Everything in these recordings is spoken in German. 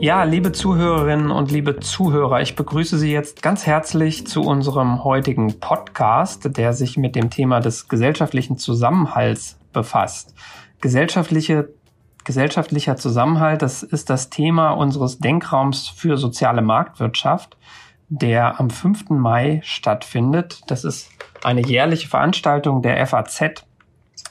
Ja, liebe Zuhörerinnen und liebe Zuhörer, ich begrüße Sie jetzt ganz herzlich zu unserem heutigen Podcast, der sich mit dem Thema des gesellschaftlichen Zusammenhalts befasst. Gesellschaftliche, gesellschaftlicher Zusammenhalt, das ist das Thema unseres Denkraums für soziale Marktwirtschaft, der am 5. Mai stattfindet. Das ist eine jährliche Veranstaltung der FAZ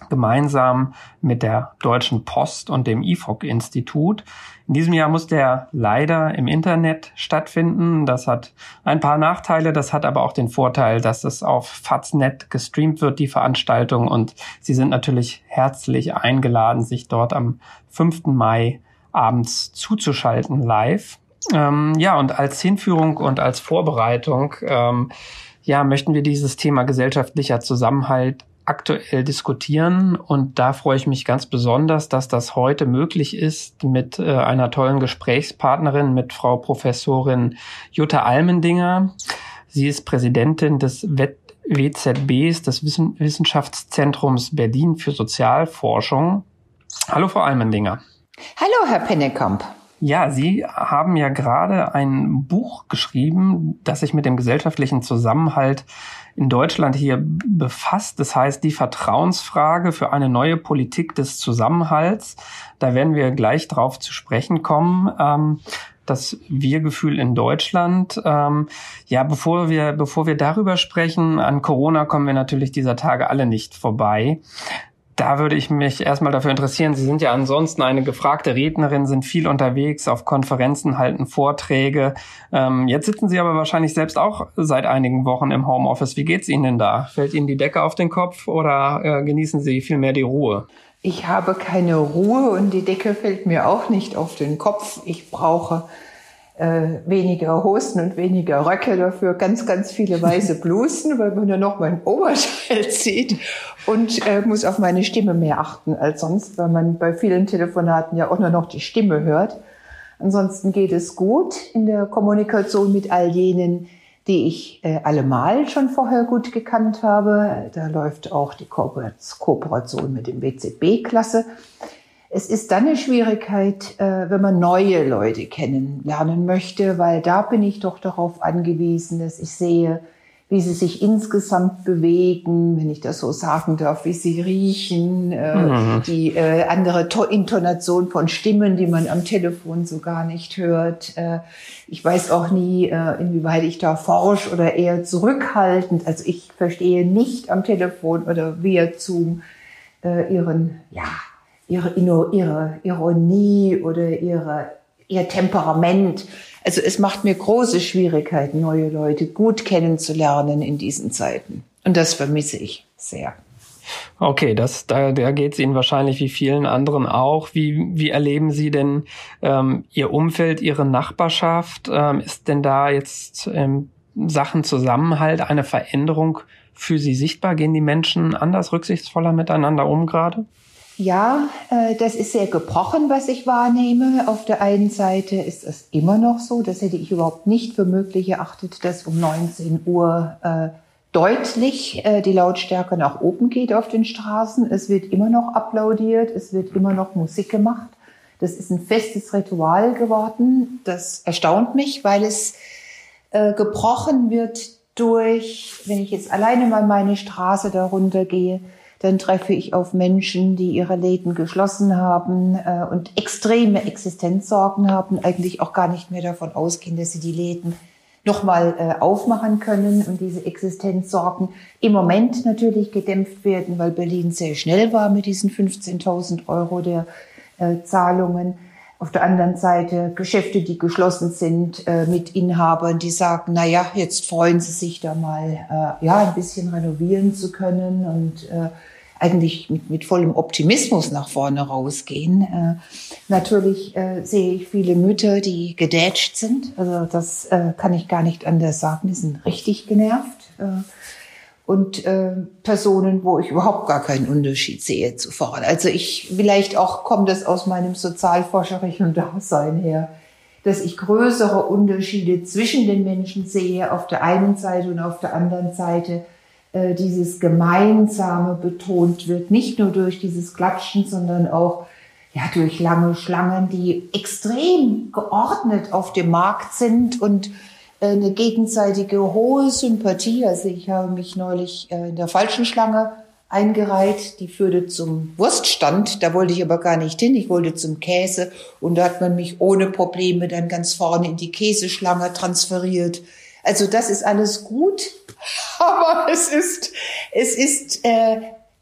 gemeinsam mit der Deutschen Post und dem IFOC-Institut. In diesem Jahr muss der leider im Internet stattfinden. Das hat ein paar Nachteile. Das hat aber auch den Vorteil, dass es auf Faznet gestreamt wird, die Veranstaltung. Und Sie sind natürlich herzlich eingeladen, sich dort am 5. Mai abends zuzuschalten live. Ähm, ja, und als Hinführung und als Vorbereitung ähm, ja, möchten wir dieses Thema gesellschaftlicher Zusammenhalt aktuell diskutieren. Und da freue ich mich ganz besonders, dass das heute möglich ist mit äh, einer tollen Gesprächspartnerin, mit Frau Professorin Jutta Almendinger. Sie ist Präsidentin des WZBs, des Wissen Wissenschaftszentrums Berlin für Sozialforschung. Hallo, Frau Almendinger. Hallo, Herr Pennekamp. Ja, Sie haben ja gerade ein Buch geschrieben, das sich mit dem gesellschaftlichen Zusammenhalt in Deutschland hier befasst. Das heißt, die Vertrauensfrage für eine neue Politik des Zusammenhalts. Da werden wir gleich drauf zu sprechen kommen. Ähm, das Wir-Gefühl in Deutschland. Ähm, ja, bevor wir, bevor wir darüber sprechen, an Corona kommen wir natürlich dieser Tage alle nicht vorbei. Da würde ich mich erstmal dafür interessieren. Sie sind ja ansonsten eine gefragte Rednerin, sind viel unterwegs, auf Konferenzen halten Vorträge. Ähm, jetzt sitzen Sie aber wahrscheinlich selbst auch seit einigen Wochen im Homeoffice. Wie geht's Ihnen denn da? Fällt Ihnen die Decke auf den Kopf oder äh, genießen Sie vielmehr die Ruhe? Ich habe keine Ruhe und die Decke fällt mir auch nicht auf den Kopf. Ich brauche äh, weniger Hosen und weniger Röcke, dafür ganz, ganz viele weiße Blusen, weil man ja noch mein Oberteil sieht und äh, muss auf meine Stimme mehr achten als sonst, weil man bei vielen Telefonaten ja auch nur noch die Stimme hört. Ansonsten geht es gut in der Kommunikation mit all jenen, die ich äh, allemal schon vorher gut gekannt habe. Da läuft auch die Kooperation mit dem WCB-Klasse. Es ist dann eine Schwierigkeit, äh, wenn man neue Leute kennenlernen möchte, weil da bin ich doch darauf angewiesen, dass ich sehe, wie sie sich insgesamt bewegen, wenn ich das so sagen darf, wie sie riechen, äh, mhm. die äh, andere Intonation von Stimmen, die man am Telefon so gar nicht hört. ich weiß auch nie, inwieweit ich da forsch oder eher zurückhaltend. Also ich verstehe nicht am Telefon oder via Zoom ihren, ja, ihre, ihre Ironie oder ihre, ihr Temperament. Also es macht mir große Schwierigkeiten, neue Leute gut kennenzulernen in diesen Zeiten. Und das vermisse ich sehr. Okay, das, da, da geht es Ihnen wahrscheinlich wie vielen anderen auch. Wie, wie erleben Sie denn ähm, Ihr Umfeld, Ihre Nachbarschaft? Ähm, ist denn da jetzt ähm, Sachen Zusammenhalt, eine Veränderung für Sie sichtbar? Gehen die Menschen anders rücksichtsvoller miteinander um gerade? Ja, äh, das ist sehr gebrochen, was ich wahrnehme. Auf der einen Seite ist es immer noch so, das hätte ich überhaupt nicht für möglich erachtet, dass um 19 Uhr äh, deutlich äh, die Lautstärke nach oben geht auf den Straßen. Es wird immer noch applaudiert, es wird immer noch Musik gemacht. Das ist ein festes Ritual geworden. Das erstaunt mich, weil es äh, gebrochen wird durch, wenn ich jetzt alleine mal meine Straße darunter gehe, dann treffe ich auf Menschen, die ihre Läden geschlossen haben äh, und extreme Existenzsorgen haben, eigentlich auch gar nicht mehr davon ausgehen, dass sie die Läden nochmal äh, aufmachen können und diese Existenzsorgen im Moment natürlich gedämpft werden, weil Berlin sehr schnell war mit diesen 15.000 Euro der äh, Zahlungen. Auf der anderen Seite Geschäfte, die geschlossen sind, äh, mit Inhabern, die sagen, na ja, jetzt freuen sie sich da mal, äh, ja, ein bisschen renovieren zu können und äh, eigentlich mit, mit vollem Optimismus nach vorne rausgehen. Äh, natürlich äh, sehe ich viele Mütter, die gedätscht sind. Also das äh, kann ich gar nicht anders sagen. Die sind richtig genervt. Äh, und äh, Personen, wo ich überhaupt gar keinen Unterschied sehe zu vorne. Also ich, vielleicht auch kommt das aus meinem sozialforscherischen Dasein her, dass ich größere Unterschiede zwischen den Menschen sehe auf der einen Seite und auf der anderen Seite äh, dieses Gemeinsame betont wird, nicht nur durch dieses Klatschen, sondern auch ja, durch lange Schlangen, die extrem geordnet auf dem Markt sind und äh, eine gegenseitige hohe Sympathie. Also ich habe mich neulich äh, in der falschen Schlange eingereiht, die führte zum Wurststand, da wollte ich aber gar nicht hin, ich wollte zum Käse. Und da hat man mich ohne Probleme dann ganz vorne in die Käseschlange transferiert. Also das ist alles gut, aber es ist, es ist, äh,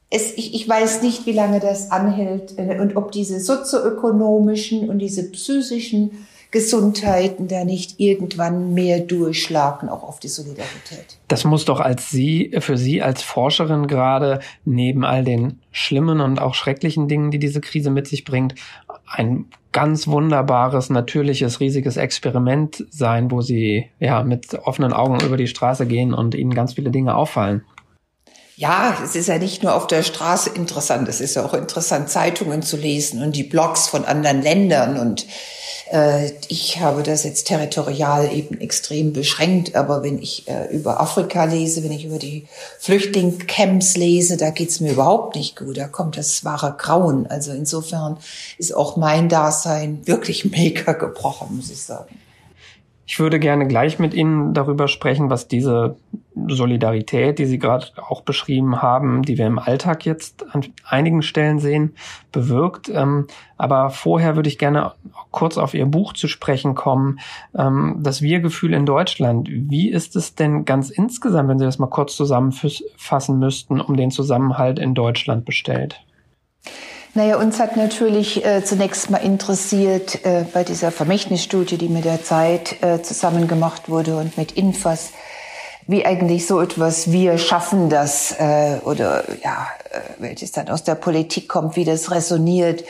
es, ich, ich weiß nicht, wie lange das anhält äh, und ob diese sozioökonomischen und diese psychischen Gesundheiten da nicht irgendwann mehr durchschlagen, auch auf die Solidarität. Das muss doch als Sie, für Sie als Forscherin gerade neben all den schlimmen und auch schrecklichen Dingen, die diese Krise mit sich bringt, ein ganz wunderbares, natürliches, riesiges Experiment sein, wo Sie ja mit offenen Augen über die Straße gehen und Ihnen ganz viele Dinge auffallen. Ja, es ist ja nicht nur auf der Straße interessant, es ist ja auch interessant, Zeitungen zu lesen und die Blogs von anderen Ländern und ich habe das jetzt territorial eben extrem beschränkt, aber wenn ich äh, über Afrika lese, wenn ich über die Flüchtlingscamps lese, da geht's mir überhaupt nicht gut. Da kommt das wahre Grauen. Also insofern ist auch mein Dasein wirklich mega gebrochen, muss ich sagen. Ich würde gerne gleich mit Ihnen darüber sprechen, was diese Solidarität, die Sie gerade auch beschrieben haben, die wir im Alltag jetzt an einigen Stellen sehen, bewirkt. Ähm, aber vorher würde ich gerne kurz auf Ihr Buch zu sprechen kommen, ähm, das Wir-Gefühl in Deutschland. Wie ist es denn ganz insgesamt, wenn Sie das mal kurz zusammenfassen müssten, um den Zusammenhalt in Deutschland bestellt? Naja, uns hat natürlich äh, zunächst mal interessiert äh, bei dieser Vermächtnisstudie, die mit der Zeit äh, zusammen gemacht wurde und mit Infas, wie eigentlich so etwas, wir schaffen das äh, oder ja, äh, welches dann aus der Politik kommt, wie das resoniert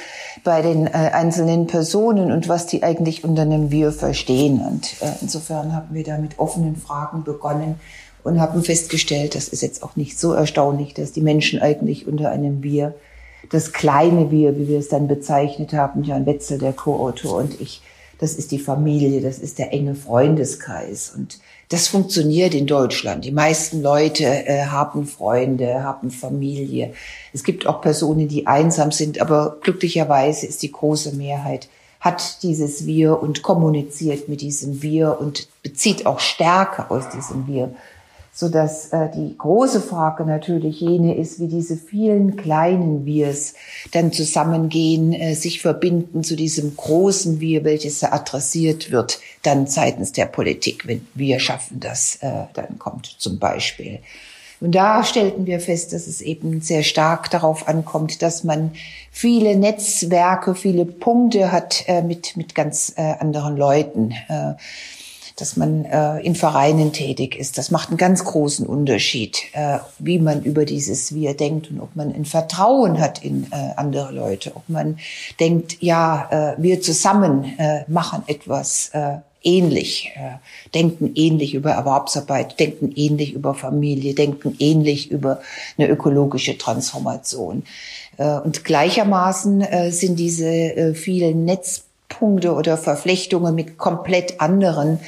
bei den äh, einzelnen Personen und was die eigentlich unter einem Wir verstehen. Und äh, insofern haben wir da mit offenen Fragen begonnen und haben festgestellt, das ist jetzt auch nicht so erstaunlich, dass die Menschen eigentlich unter einem Wir das kleine Wir, wie wir es dann bezeichnet haben, Jan Wetzel, der Co-Autor und ich, das ist die Familie, das ist der enge Freundeskreis. Und das funktioniert in Deutschland. Die meisten Leute äh, haben Freunde, haben Familie. Es gibt auch Personen, die einsam sind, aber glücklicherweise ist die große Mehrheit hat dieses Wir und kommuniziert mit diesem Wir und bezieht auch Stärke aus diesem Wir so dass äh, die große Frage natürlich jene ist, wie diese vielen kleinen Wirs dann zusammengehen, äh, sich verbinden zu diesem großen Wir, welches adressiert wird, dann seitens der Politik, wenn wir schaffen das, äh, dann kommt zum Beispiel. Und da stellten wir fest, dass es eben sehr stark darauf ankommt, dass man viele Netzwerke, viele Punkte hat äh, mit, mit ganz äh, anderen Leuten. Äh, dass man äh, in Vereinen tätig ist. Das macht einen ganz großen Unterschied, äh, wie man über dieses Wir denkt und ob man ein Vertrauen hat in äh, andere Leute, ob man denkt, ja, äh, wir zusammen äh, machen etwas äh, ähnlich, äh, denken ähnlich über Erwerbsarbeit, denken ähnlich über Familie, denken ähnlich über eine ökologische Transformation. Äh, und gleichermaßen äh, sind diese äh, vielen Netzpunkte oder Verflechtungen mit komplett anderen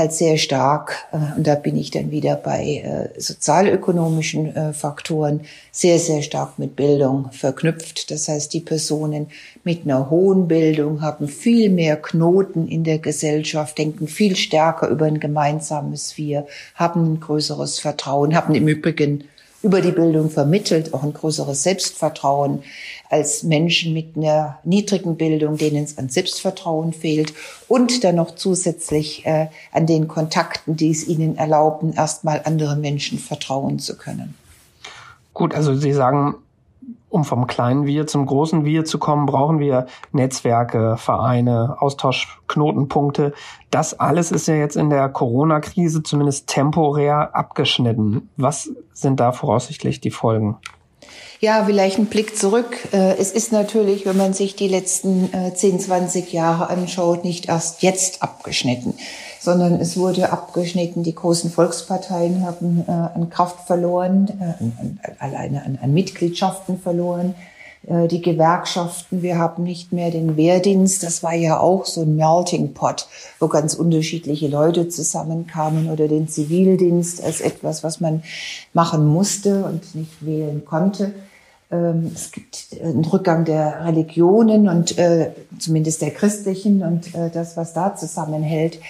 halt sehr stark, äh, und da bin ich dann wieder bei äh, sozialökonomischen äh, Faktoren, sehr, sehr stark mit Bildung verknüpft. Das heißt, die Personen mit einer hohen Bildung haben viel mehr Knoten in der Gesellschaft, denken viel stärker über ein gemeinsames Wir, haben ein größeres Vertrauen, haben im Übrigen über die Bildung vermittelt, auch ein größeres Selbstvertrauen als Menschen mit einer niedrigen Bildung, denen es an Selbstvertrauen fehlt und dann noch zusätzlich äh, an den Kontakten, die es ihnen erlauben, erstmal anderen Menschen vertrauen zu können. Gut, also Sie sagen, um vom kleinen Wir zum großen Wir zu kommen, brauchen wir Netzwerke, Vereine, Austauschknotenpunkte. Das alles ist ja jetzt in der Corona-Krise zumindest temporär abgeschnitten. Was sind da voraussichtlich die Folgen? Ja, vielleicht ein Blick zurück. Äh, es ist natürlich, wenn man sich die letzten 10, äh, 20 Jahre anschaut, nicht erst jetzt abgeschnitten, sondern es wurde abgeschnitten. Die großen Volksparteien haben äh, an Kraft verloren, alleine an, an Mitgliedschaften verloren. äh, die Gewerkschaften, wir haben nicht mehr den Wehrdienst, das war ja auch so ein Melting Pot, wo ganz unterschiedliche Leute zusammenkamen oder den Zivildienst als etwas, was man machen musste und nicht wählen konnte. Ähm, es gibt einen Rückgang der Religionen und äh, zumindest der christlichen und äh, das, was da zusammenhält.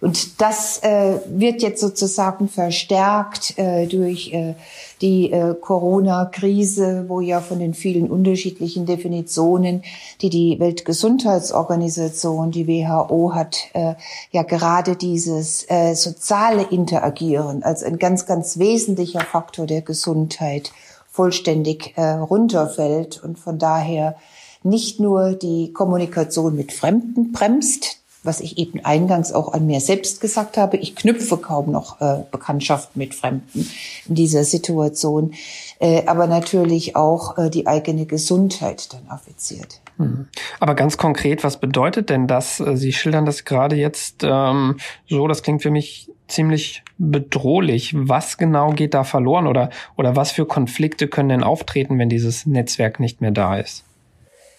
Und das äh, wird jetzt sozusagen verstärkt äh, durch äh, die äh, Corona-Krise, wo ja von den vielen unterschiedlichen Definitionen, die die Weltgesundheitsorganisation, die WHO hat, äh, ja gerade dieses äh, soziale Interagieren als ein ganz, ganz wesentlicher Faktor der Gesundheit vollständig äh, runterfällt und von daher nicht nur die Kommunikation mit Fremden bremst, was ich eben eingangs auch an mir selbst gesagt habe, ich knüpfe kaum noch äh, Bekanntschaft mit Fremden in dieser Situation, äh, aber natürlich auch äh, die eigene Gesundheit dann affiziert. Mhm. Aber ganz konkret, was bedeutet denn das? Äh, Sie schildern das gerade jetzt ähm, so, das klingt für mich ziemlich bedrohlich. Was genau geht da verloren oder, oder was für Konflikte können denn auftreten, wenn dieses Netzwerk nicht mehr da ist?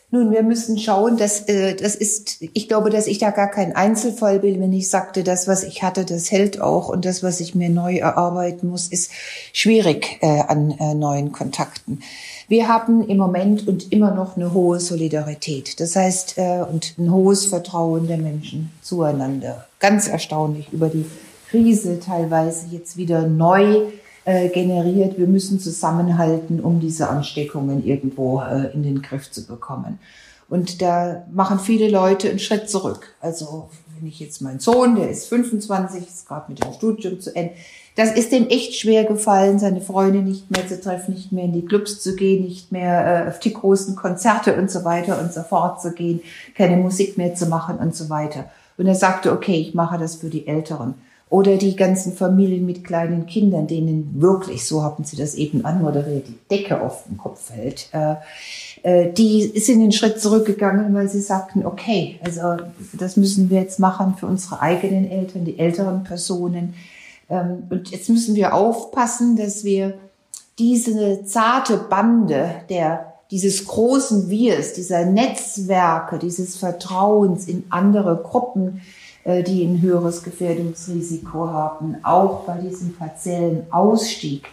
Nun, wir müssen schauen, dass äh, das ist, ich glaube, dass ich da gar kein Einzelfall bin, wenn ich sagte, das, was ich hatte, das hält auch und das, was ich mir neu erarbeiten muss, ist schwierig äh, an äh, neuen Kontakten. Wir haben im Moment und immer noch eine hohe Solidarität, das heißt äh, und ein hohes Vertrauen der Menschen zueinander. Ganz erstaunlich über die Krise teilweise jetzt wieder neu äh, generiert. Wir müssen zusammenhalten, um diese Ansteckungen irgendwo äh, in den Griff zu bekommen. Und da machen viele Leute einen Schritt zurück. Also wenn ich jetzt meinen Sohn, der ist 25, ist gerade mit dem Studium zu Ende, das ist dem echt schwer gefallen, seine Freunde nicht mehr zu treffen, nicht mehr in die Clubs zu gehen, nicht mehr äh, auf die großen Konzerte und so weiter und so fort zu gehen, keine Musik mehr zu machen und so weiter. Und er sagte, okay, ich mache das für die Älteren. Oder die ganzen Familien mit kleinen Kindern, denen wirklich, so haben sie das eben anmoderiert, die Decke auf den Kopf fällt. Äh, äh, die sind einen Schritt zurückgegangen, weil sie sagten, okay, also das müssen wir jetzt machen für unsere eigenen Eltern, die älteren Personen. Ähm, und jetzt müssen wir aufpassen, dass wir diese zarte Bande der dieses großen Wirs, dieser Netzwerke, dieses Vertrauens in andere Gruppen, die ein höheres Gefährdungsrisiko haben, auch bei diesem partiellen Ausstieg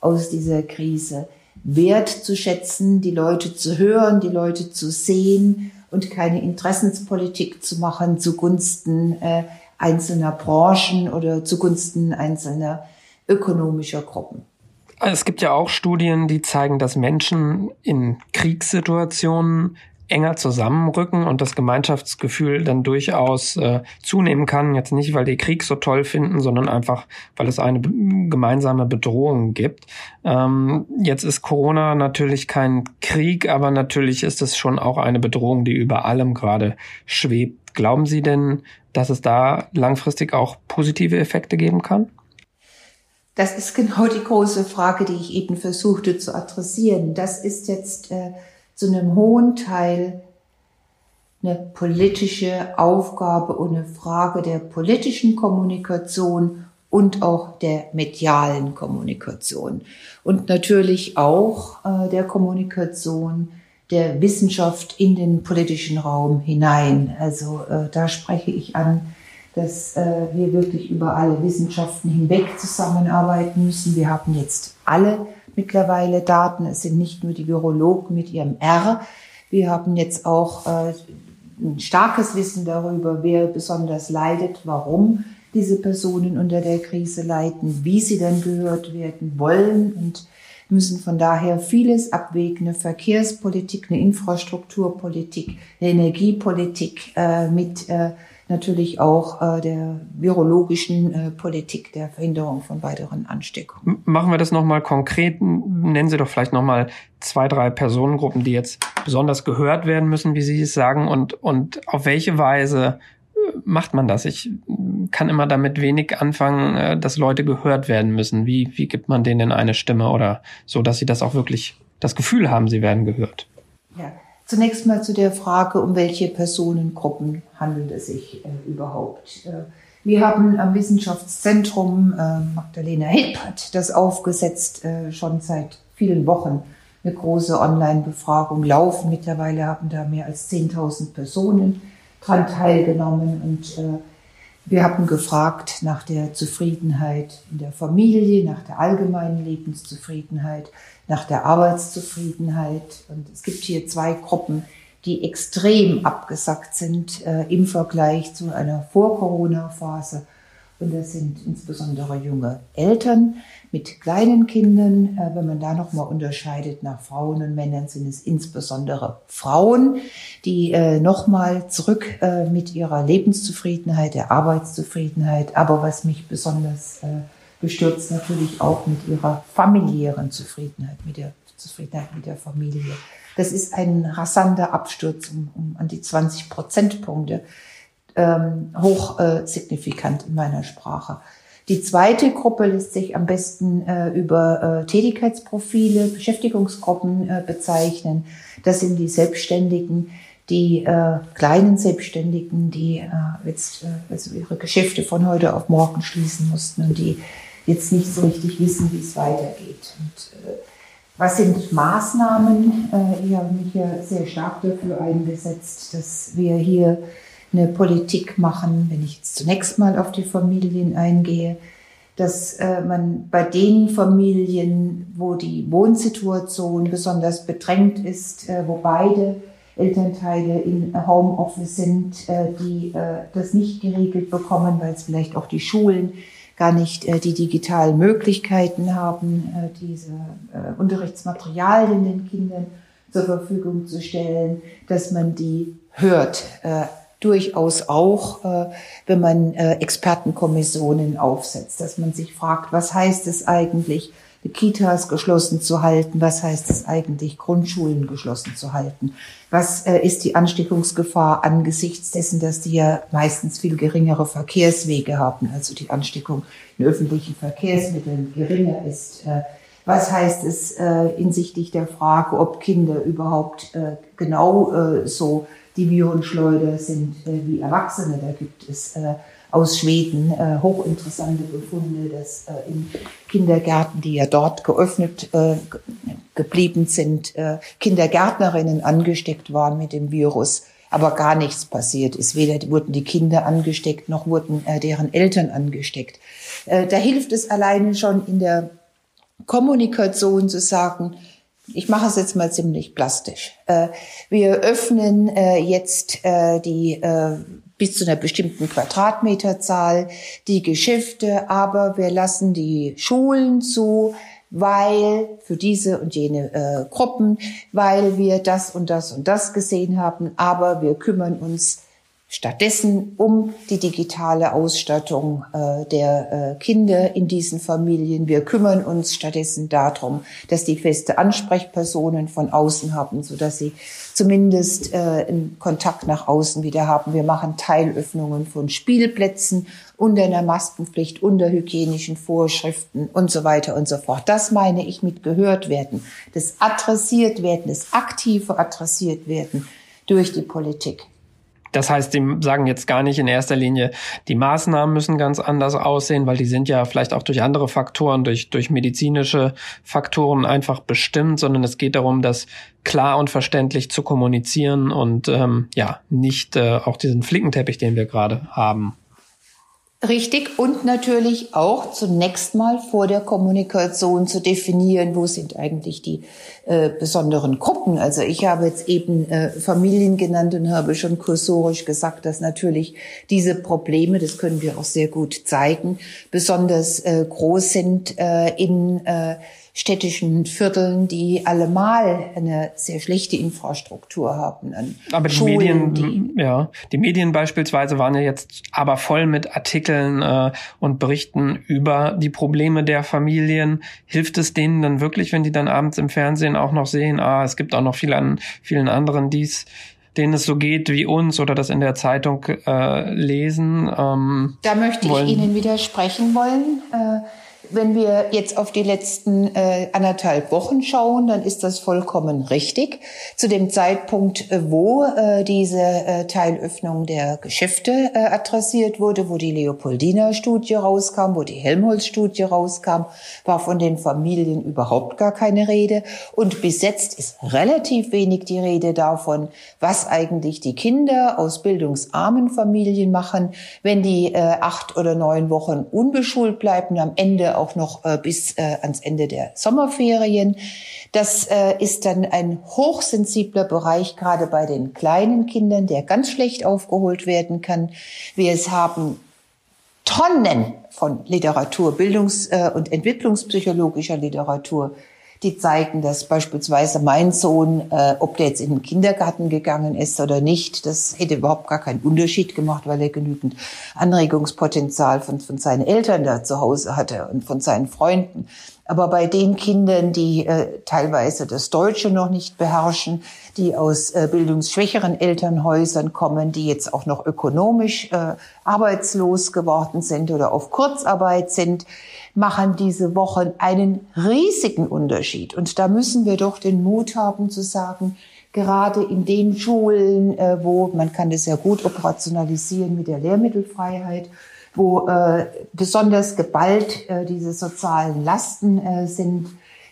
aus dieser Krise wertzuschätzen, die Leute zu hören, die Leute zu sehen und keine Interessenspolitik zu machen zugunsten äh, einzelner Branchen oder zugunsten einzelner ökonomischer Gruppen. Es gibt ja auch Studien, die zeigen, dass Menschen in Kriegssituationen enger zusammenrücken und das Gemeinschaftsgefühl dann durchaus äh, zunehmen kann. Jetzt nicht, weil die Krieg so toll finden, sondern einfach, weil es eine gemeinsame Bedrohung gibt. Ähm, jetzt ist Corona natürlich kein Krieg, aber natürlich ist es schon auch eine Bedrohung, die über allem gerade schwebt. Glauben Sie denn, dass es da langfristig auch positive Effekte geben kann? Das ist genau die große Frage, die ich eben versuchte zu adressieren. Das ist jetzt äh, zu einem hohen Teil eine politische Aufgabe und eine Frage der politischen Kommunikation und auch der medialen Kommunikation und natürlich auch äh, der Kommunikation der Wissenschaft in den politischen Raum hinein. Also äh, da spreche ich an, dass äh, wir wirklich über alle Wissenschaften hinweg zusammenarbeiten müssen. Wir haben jetzt alle mittlerweile Daten. Es sind nicht nur die Virologen mit ihrem R. Wir haben jetzt auch äh, ein starkes Wissen darüber, wer besonders leidet, warum diese Personen unter der Krise leiden, wie sie dann gehört werden wollen und müssen von daher vieles abwägen, eine Verkehrspolitik, eine Infrastrukturpolitik, eine Energiepolitik äh, mit äh, natürlich auch äh, der virologischen äh, Politik der Verhinderung von weiteren Ansteckungen. Machen wir das nochmal konkret. Nennen Sie doch vielleicht nochmal zwei, drei Personengruppen, die jetzt besonders gehört werden müssen, wie Sie es sagen, und, und auf welche Weise äh, macht man das? Ich kann immer damit wenig anfangen, äh, dass Leute gehört werden müssen. Wie, wie gibt man denen eine Stimme oder so, dass sie das auch wirklich das Gefühl haben, sie werden gehört? Zunächst mal zu der Frage, um welche Personengruppen handelt es sich äh, überhaupt. Äh, wir haben am Wissenschaftszentrum, äh, Magdalena Hipp hat das aufgesetzt, äh, schon seit vielen Wochen eine große Online-Befragung laufen. Mittlerweile haben da mehr als 10.000 Personen dran teilgenommen und äh, wir haben gefragt nach der Zufriedenheit in der Familie, nach der allgemeinen Lebenszufriedenheit, nach der Arbeitszufriedenheit. Und es gibt hier zwei Gruppen, die extrem abgesackt sind äh, im Vergleich zu einer Vor-Corona-Phase. Und das sind insbesondere junge Eltern mit kleinen Kindern. Äh, wenn man da nochmal unterscheidet nach Frauen und Männern, sind es insbesondere Frauen, die äh, nochmal zurück äh, mit ihrer Lebenszufriedenheit, der Arbeitszufriedenheit, aber was mich besonders bestürzt, natürlich auch mit ihrer familiären Zufriedenheit, mit der Zufriedenheit mit der Familie. Das ist ein rasanter Absturz um, um an die 20 Prozentpunkte ähm, hoch äh, signifikant in meiner Sprache. Die zweite Gruppe lässt sich am besten äh, über äh, Tätigkeitsprofile, Beschäftigungsgruppen äh, bezeichnen. Das sind die Selbstständigen, die äh, kleinen Selbstständigen, die äh, jetzt äh, also ihre Geschäfte von heute auf morgen schließen mussten und die jetzt nicht so richtig wissen, wie es weitergeht. Und, äh, was sind Maßnahmen? Äh, ich habe mich ja sehr stark dafür eingesetzt, dass wir hier eine Politik machen, wenn ich jetzt zunächst mal auf die Familien eingehe, dass äh, man bei den Familien, wo die Wohnsituation besonders bedrängt ist, äh, wo beide Elternteile in Homeoffice sind, äh, die äh, das nicht geregelt bekommen, weil es vielleicht auch die Schulen gar nicht äh, die digitalen Möglichkeiten haben, äh, diese Unterrichtsmaterialien den Kindern zur Verfügung zu stellen, dass man die hört, durchaus auch, äh, wenn man äh, Expertenkommissionen aufsetzt, dass man sich fragt, was heißt es eigentlich, die Kitas geschlossen zu halten, was heißt es eigentlich, Grundschulen geschlossen zu halten, was äh, ist die Ansteckungsgefahr angesichts dessen, dass die ja meistens viel geringere Verkehrswege haben, also die Ansteckung in öffentlichen Verkehrsmitteln geringer ist. Äh, was heißt es äh, hinsichtlich der Frage, ob Kinder überhaupt äh, genau äh, so die Virenschleuder sind äh, wie Erwachsene. Da gibt es äh, aus Schweden äh, hochinteressante Befunde, dass äh, in Kindergärten, die ja dort geöffnet äh, geblieben sind, äh, Kindergärtnerinnen angesteckt waren mit dem Virus, aber gar nichts passiert ist. Weder wurden die Kinder angesteckt, noch wurden äh, deren Eltern angesteckt. Äh, da hilft es alleine schon in der Kommunikation zu sagen, ich mache es jetzt mal ziemlich plastisch. Äh, wir öffnen äh, jetzt äh, die bis zu einer bestimmten Quadratmeterzahl die Geschäfte, aber wir lassen die Schulen zu, weil für diese und jene Gruppen, weil wir das und das und das gesehen haben, aber wir kümmern uns stattdessen um die digitale Ausstattung äh, der äh, Kinder in diesen Familien. Wir kümmern uns stattdessen darum, dass die feste Ansprechpersonen von außen haben, so dass sie zumindest äh, einen Kontakt nach außen wieder haben. Wir machen Teilöffnungen von Spielplätzen unter einer Maskenpflicht, unter hygienischen Vorschriften und so weiter und so fort. Das meine ich mit gehört werden, das adressiert werden, das aktive adressiert werden durch die Politik. Das heißt, die sagen jetzt gar nicht in erster Linie, die Maßnahmen müssen ganz anders aussehen, weil die sind ja vielleicht auch durch andere Faktoren, durch, durch medizinische Faktoren einfach bestimmt, sondern es geht darum, das klar und verständlich zu kommunizieren und ähm, ja, nicht äh, auch diesen Flickenteppich, den wir gerade haben. Richtig und natürlich auch zunächst mal vor der Kommunikation zu definieren, wo sind eigentlich die äh, besonderen Gruppen. Also ich habe jetzt eben äh, Familien genannt und habe schon kursorisch gesagt, dass natürlich diese Probleme, das können wir auch sehr gut zeigen, besonders äh, groß sind äh, in äh, städtischen Vierteln, die allemal eine sehr schlechte Infrastruktur haben. aber die Schulen, Medien, die, ja, die Medien beispielsweise waren ja jetzt aber voll mit Artikeln äh, und Berichten über die Probleme der Familien. Hilft es denen dann wirklich, wenn die dann abends im Fernsehen auch noch sehen, ah, es gibt auch noch viele an vielen anderen, die's denen es so geht wie uns oder das in der Zeitung äh, lesen. Ähm, da möchte ich Ihnen widersprechen wollen. Äh, wenn wir jetzt auf die letzten äh, anderthalb Wochen schauen, dann ist das vollkommen richtig. Zu dem Zeitpunkt, äh, wo äh, diese äh, Teilöffnung der Geschäfte äh, adressiert wurde, wo die Leopoldina-Studie rauskam, wo die Helmholtz-Studie rauskam, war von den Familien überhaupt gar keine Rede. Und bis jetzt ist relativ wenig die Rede davon, was eigentlich die Kinder aus bildungsarmen Familien machen, wenn die äh, acht oder neun Wochen unbeschult bleiben, am Ende auch noch äh, bis äh, ans Ende der Sommerferien. Das äh, ist dann ein hochsensibler Bereich, gerade bei den kleinen Kindern, der ganz schlecht aufgeholt werden kann. Wir es haben Tonnen von Literatur, Bildungs- äh, und Entwicklungspsychologischer Literatur, die zeigen, dass beispielsweise mein Sohn, äh, ob der jetzt in den Kindergarten gegangen ist oder nicht, das hätte überhaupt gar keinen Unterschied gemacht, weil er genügend Anregungspotenzial von, von seinen Eltern da zu Hause hatte und von seinen Freunden. Aber bei den Kindern, die äh, teilweise das Deutsche noch nicht beherrschen, die aus äh, bildungsschwächeren Elternhäusern kommen, die jetzt auch noch ökonomisch äh, arbeitslos geworden sind oder auf Kurzarbeit sind, machen diese Wochen einen riesigen Unterschied. Und da müssen wir doch den Mut haben zu sagen, gerade in den Schulen, äh, wo man kann das ja gut operationalisieren mit der Lehrmittelfreiheit, wo äh, besonders geballt äh, diese sozialen Lasten sind,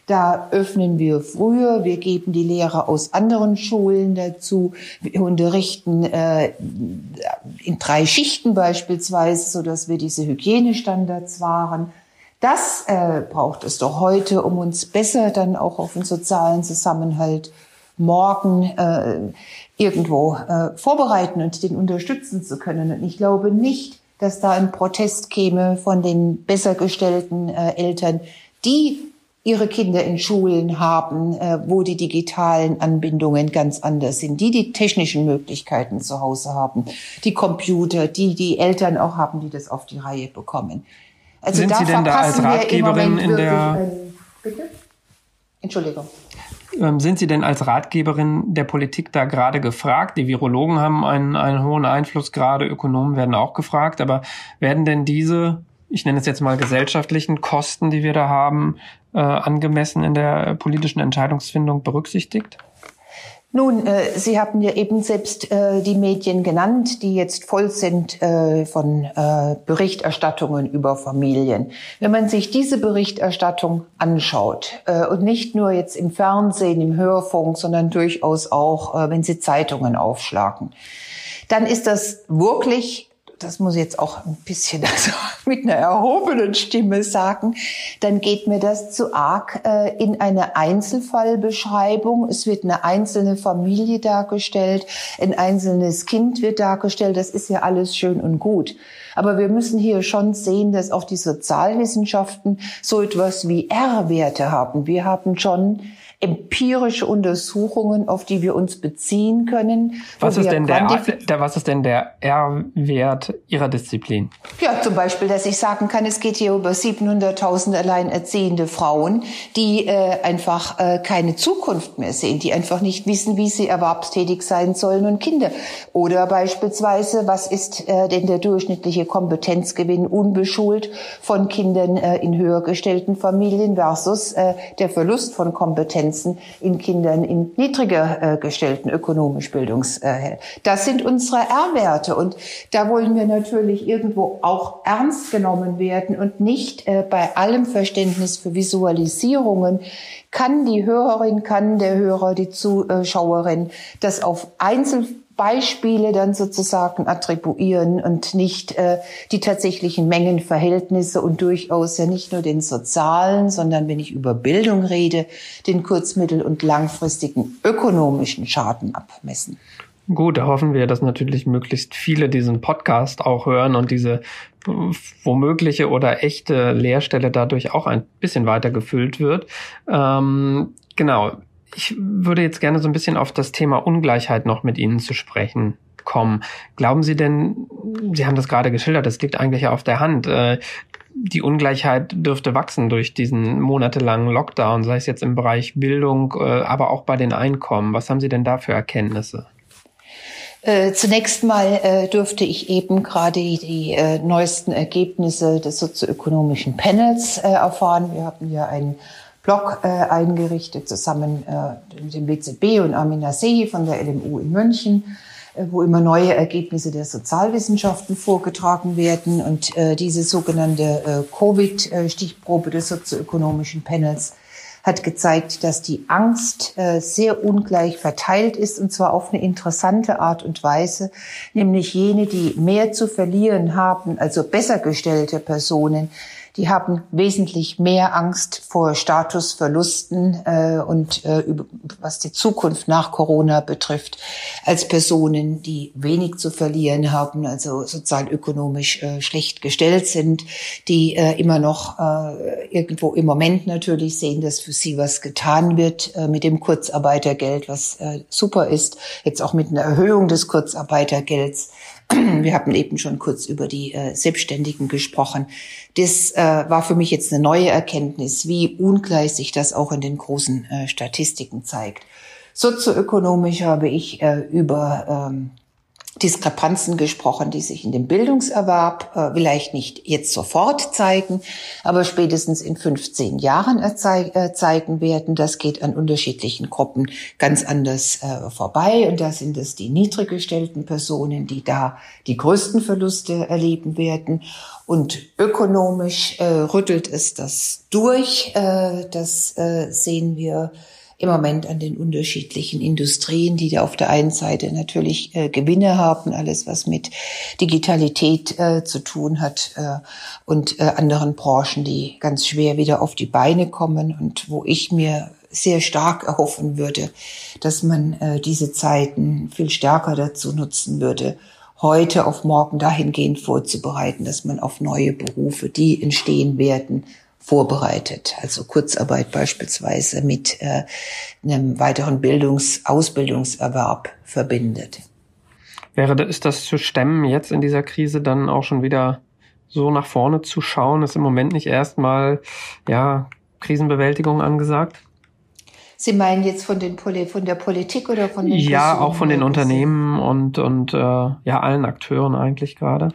da öffnen wir früher, wir geben die Lehrer aus anderen Schulen dazu, wir unterrichten äh, in drei Schichten beispielsweise, so dass wir diese Hygienestandards wahren. Das äh, braucht es doch heute, um uns besser dann auch auf den sozialen Zusammenhalt morgen äh, irgendwo äh, vorbereiten und den unterstützen zu können. Und ich glaube nicht, dass da ein Protest käme von den besser gestellten äh, Eltern, die ihre Kinder in Schulen haben, äh, wo die digitalen Anbindungen ganz anders sind, die die technischen Möglichkeiten zu Hause haben, die Computer, die die Eltern auch haben, die das auf die Reihe bekommen. Also Sind Sie denn da als Ratgeberin in der... Bitte? Entschuldigung. Ähm, sind Sie denn als Ratgeberin der Politik da gerade gefragt? Die Virologen haben einen, einen hohen Einfluss, gerade Ökonomen werden auch gefragt, aber werden denn diese, ich nenne es jetzt mal gesellschaftlichen Kosten, die wir da haben, äh, angemessen in der politischen Entscheidungsfindung berücksichtigt? Nun, äh, Sie haben ja eben selbst äh, die Medien genannt, die jetzt voll sind äh, von äh, Berichterstattungen über Familien. Wenn man sich diese Berichterstattung anschaut äh, und nicht nur jetzt im Fernsehen, im Hörfunk, sondern durchaus auch, äh, wenn Sie Zeitungen aufschlagen, dann ist das wirklich das muss ich jetzt auch ein bisschen also mit einer erhobenen Stimme sagen, dann geht mir das zu arg äh, in eine Einzelfallbeschreibung. Es wird eine einzelne Familie dargestellt, ein einzelnes Kind wird dargestellt. Das ist ja alles schön und gut. Aber wir müssen hier schon sehen, dass auch die Sozialwissenschaften so etwas wie R-Werte haben. Wir haben schon empirische Untersuchungen, auf die wir uns beziehen können. Was ist, denn der, der, was ist denn der R-Wert Ihrer Disziplin? Ja, zum Beispiel, dass ich sagen kann, es geht hier über 700.000 alleinerziehende Frauen, die äh, einfach äh, keine Zukunft mehr sehen, die einfach nicht wissen, wie sie erwerbstätig sein sollen und Kinder. Oder beispielsweise, was ist äh, denn der durchschnittliche Kompetenzgewinn unbeschult von Kindern äh, in höher gestellten Familien versus äh, der Verlust von Kompetenz Kompetenzen in Kindern in niedriger äh, gestellten ökonomisch Bildungs. Äh, das sind unsere R-Werte und da wollen wir natürlich irgendwo auch ernst genommen werden und nicht äh, bei allem Verständnis für Visualisierungen kann die Hörerin, kann der Hörer, die Zuschauerin das auf Einzel Beispiele dann sozusagen attribuieren und nicht äh, die tatsächlichen Mengenverhältnisse und durchaus ja nicht nur den sozialen, sondern wenn ich über Bildung rede, den kurz-, mittel- und langfristigen ökonomischen Schaden abmessen. Gut, da hoffen wir, dass natürlich möglichst viele diesen Podcast auch hören und diese äh, womögliche oder echte Leerstelle dadurch auch ein bisschen weiter gefüllt wird. Ähm, genau. Ich würde jetzt gerne so ein bisschen auf das Thema Ungleichheit noch mit Ihnen zu sprechen kommen. Glauben Sie denn, Sie haben das gerade geschildert, das liegt eigentlich auf der Hand, äh, die Ungleichheit dürfte wachsen durch diesen monatelangen Lockdown, sei es jetzt im Bereich Bildung, äh, aber auch bei den Einkommen. Was haben Sie denn da für Erkenntnisse? Äh, zunächst mal durfte ich eben gerade die neuesten Ergebnisse des sozioökonomischen Panels erfahren. Wir haben ja einen Blog äh, eingerichtet zusammen äh, mit dem BZB und Amina Sehi von der LMU in München, äh, wo immer neue Ergebnisse der Sozialwissenschaften vorgetragen werden. Und äh, diese sogenannte äh, Covid-Stichprobe des sozioökonomischen Panels hat gezeigt, dass die Angst äh, sehr ungleich verteilt ist und zwar auf eine interessante Art und Weise, nämlich jene, die mehr zu verlieren haben, also besser gestellte Personen, die haben wesentlich mehr Angst vor Statusverlusten äh, und äh, was die Zukunft nach Corona betrifft, als Personen, die wenig zu verlieren haben, also sozialökonomisch äh, schlecht gestellt sind, die äh, immer noch äh, irgendwo im Moment natürlich sehen, dass für sie was getan wird äh, mit dem Kurzarbeitergeld, was äh, super ist, jetzt auch mit einer Erhöhung des Kurzarbeitergelds. Wir hatten eben schon kurz über die äh, Selbstständigen gesprochen. Das äh, war für mich jetzt eine neue Erkenntnis, wie ungleich sich das auch in den großen äh, Statistiken zeigt. Sozioökonomisch habe ich äh, über ähm, Diskrepanzen gesprochen, die sich in dem Bildungserwerb äh, vielleicht nicht jetzt sofort zeigen, aber spätestens in 15 Jahren äh, zeigen werden. Das geht an unterschiedlichen Gruppen ganz anders äh, vorbei. Und da sind es die niedrig gestellten Personen, die da die größten Verluste erleben werden. Und ökonomisch äh, rüttelt es das durch. Äh, das äh, sehen wir im Moment an den unterschiedlichen Industrien, die da auf der einen Seite natürlich äh, Gewinne haben, alles was mit Digitalität äh, zu tun hat äh, und äh, anderen Branchen, die ganz schwer wieder auf die Beine kommen und wo ich mir sehr stark erhoffen würde, dass man äh, diese Zeiten viel stärker dazu nutzen würde, heute auf morgen dahingehend vorzubereiten, dass man auf neue Berufe, die entstehen werden, vorbereitet. Also Kurzarbeit beispielsweise mit äh, einem weiteren Bildungs-, Ausbildungserwerb verbindet. Wäre, ist das zu stemmen, jetzt in dieser Krise dann auch schon wieder so nach vorne zu schauen? Ist im Moment nicht erstmal, ja, Krisenbewältigung angesagt? Sie meinen jetzt von, den Poli von der Politik oder von den Ja, Personen, auch von den Unternehmen und, und äh, ja, allen Akteuren eigentlich gerade.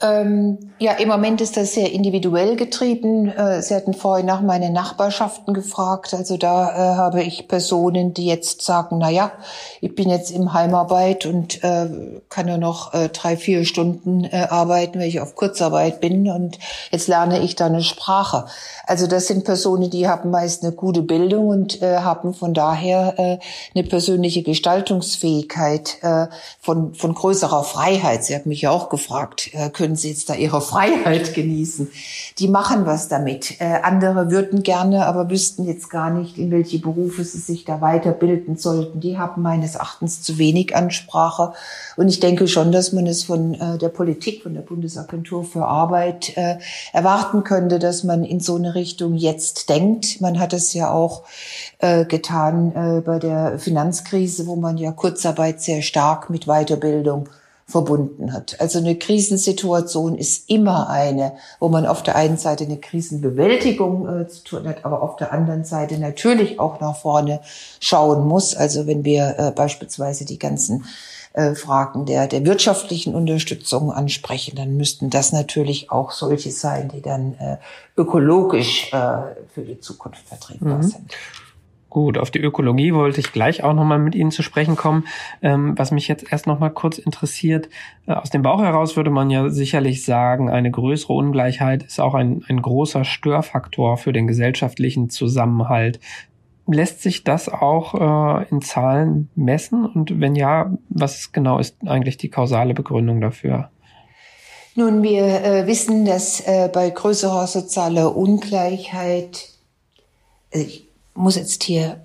Ähm, ja, im Moment ist das sehr individuell getrieben. Äh, Sie hatten vorhin nach meinen Nachbarschaften gefragt. Also da äh, habe ich Personen, die jetzt sagen, na ja, ich bin jetzt im Heimarbeit und äh, kann nur noch äh, drei, vier Stunden äh, arbeiten, weil ich auf Kurzarbeit bin und jetzt lerne ich da eine Sprache. Also das sind Personen, die haben meist eine gute Bildung und äh, haben von daher eine persönliche Gestaltungsfähigkeit äh, von, von größerer Freiheit. Sie haben mich ja auch gefragt, können Sie jetzt da Ihre Freiheit genießen? Die machen was damit. Äh, andere würden gerne, aber wüssten jetzt gar nicht, in welche Berufe sie sich da weiterbilden sollten. Die haben meines Erachtens zu wenig Ansprache. Und ich denke schon, dass man es von äh, der Politik, von der Bundesagentur für Arbeit äh, erwarten könnte, dass man in so eine Richtung jetzt denkt. Man hat es ja auch äh, getan äh, bei der Finanzkrise, wo man ja Kurzarbeit sehr stark mit Weiterbildung verbunden hat. Also eine Krisensituation ist immer eine, wo man auf der einen Seite eine Krisenbewältigung äh, zu tun hat, aber auf der anderen Seite natürlich auch nach vorne schauen muss. Also wenn wir äh, beispielsweise die ganzen äh, Fragen der, der wirtschaftlichen Unterstützung ansprechen, dann müssten das natürlich auch solche sein, die dann äh, ökologisch äh, für die Zukunft vertretbar mhm. sind. Gut, auf die Ökologie wollte ich gleich auch nochmal mit Ihnen zu sprechen kommen. Ähm, was mich jetzt erst nochmal kurz interessiert, äh, aus dem Bauch heraus würde man ja sicherlich sagen, eine größere Ungleichheit ist auch ein, ein großer Störfaktor für den gesellschaftlichen Zusammenhalt. Lässt sich das auch äh, in Zahlen messen? Und wenn ja, was genau ist eigentlich die kausale Begründung dafür? Nun, wir äh, wissen, dass äh, bei größerer sozialer Ungleichheit, äh, ich muss jetzt hier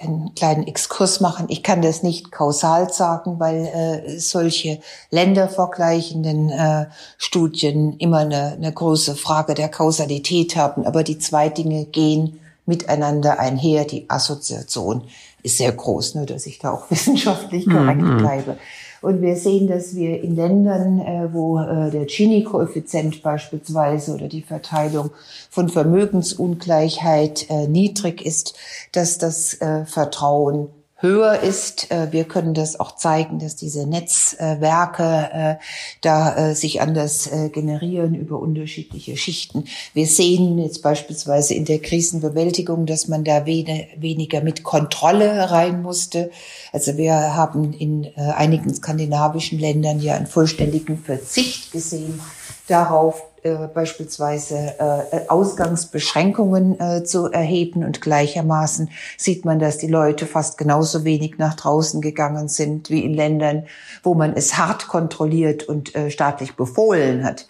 einen kleinen Exkurs machen. Ich kann das nicht kausal sagen, weil äh, solche ländervergleichenden äh, Studien immer eine, eine große Frage der Kausalität haben. Aber die zwei Dinge gehen miteinander einher. Die Assoziation ist sehr groß, nur dass ich da auch wissenschaftlich korrekt mhm. bleibe. Und wir sehen, dass wir in Ländern, äh, wo äh, der Gini-Koeffizient beispielsweise oder die Verteilung von Vermögensungleichheit äh, niedrig ist, dass das Vertrauen höher ist. Äh, wir können das auch zeigen, dass diese Netzwerke äh, da äh, sich anders generieren über unterschiedliche Schichten. Wir sehen jetzt beispielsweise in der Krisenbewältigung, dass man da weniger mit Kontrolle rein musste. Also wir haben in einigen skandinavischen Ländern ja einen vollständigen Verzicht gesehen darauf, äh, beispielsweise äh, Ausgangsbeschränkungen äh, zu erheben und gleichermaßen sieht man, dass die Leute fast genauso wenig nach draußen gegangen sind wie in Ländern, wo man es hart kontrolliert und äh, staatlich befohlen hat.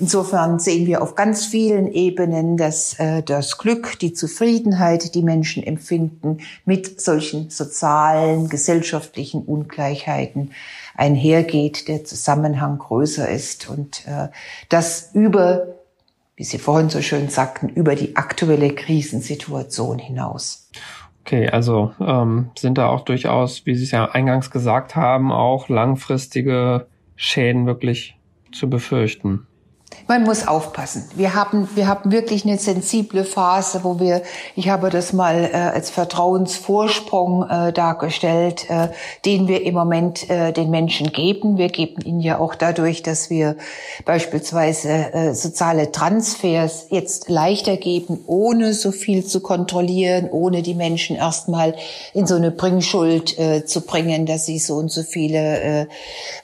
Insofern sehen wir auf ganz vielen Ebenen, dass äh, das Glück, die Zufriedenheit, die Menschen empfinden, mit solchen sozialen, gesellschaftlichen Ungleichheiten einhergeht, der Zusammenhang größer ist und äh, das über, wie Sie vorhin so schön sagten, über die aktuelle Krisensituation hinaus. Okay, also ähm, sind da auch durchaus, wie Sie es ja eingangs gesagt haben, auch langfristige Schäden wirklich zu befürchten. Man muss aufpassen. Wir haben, wir haben wirklich eine sensible Phase, wo wir, ich habe das mal äh, als Vertrauensvorsprung äh, dargestellt, äh, den wir im Moment äh, den Menschen geben. Wir geben ihnen ja auch dadurch, dass wir beispielsweise äh, soziale Transfers jetzt leichter geben, ohne so viel zu kontrollieren, ohne die Menschen erstmal in so eine Bringschuld äh, zu bringen, dass sie so und so viele äh,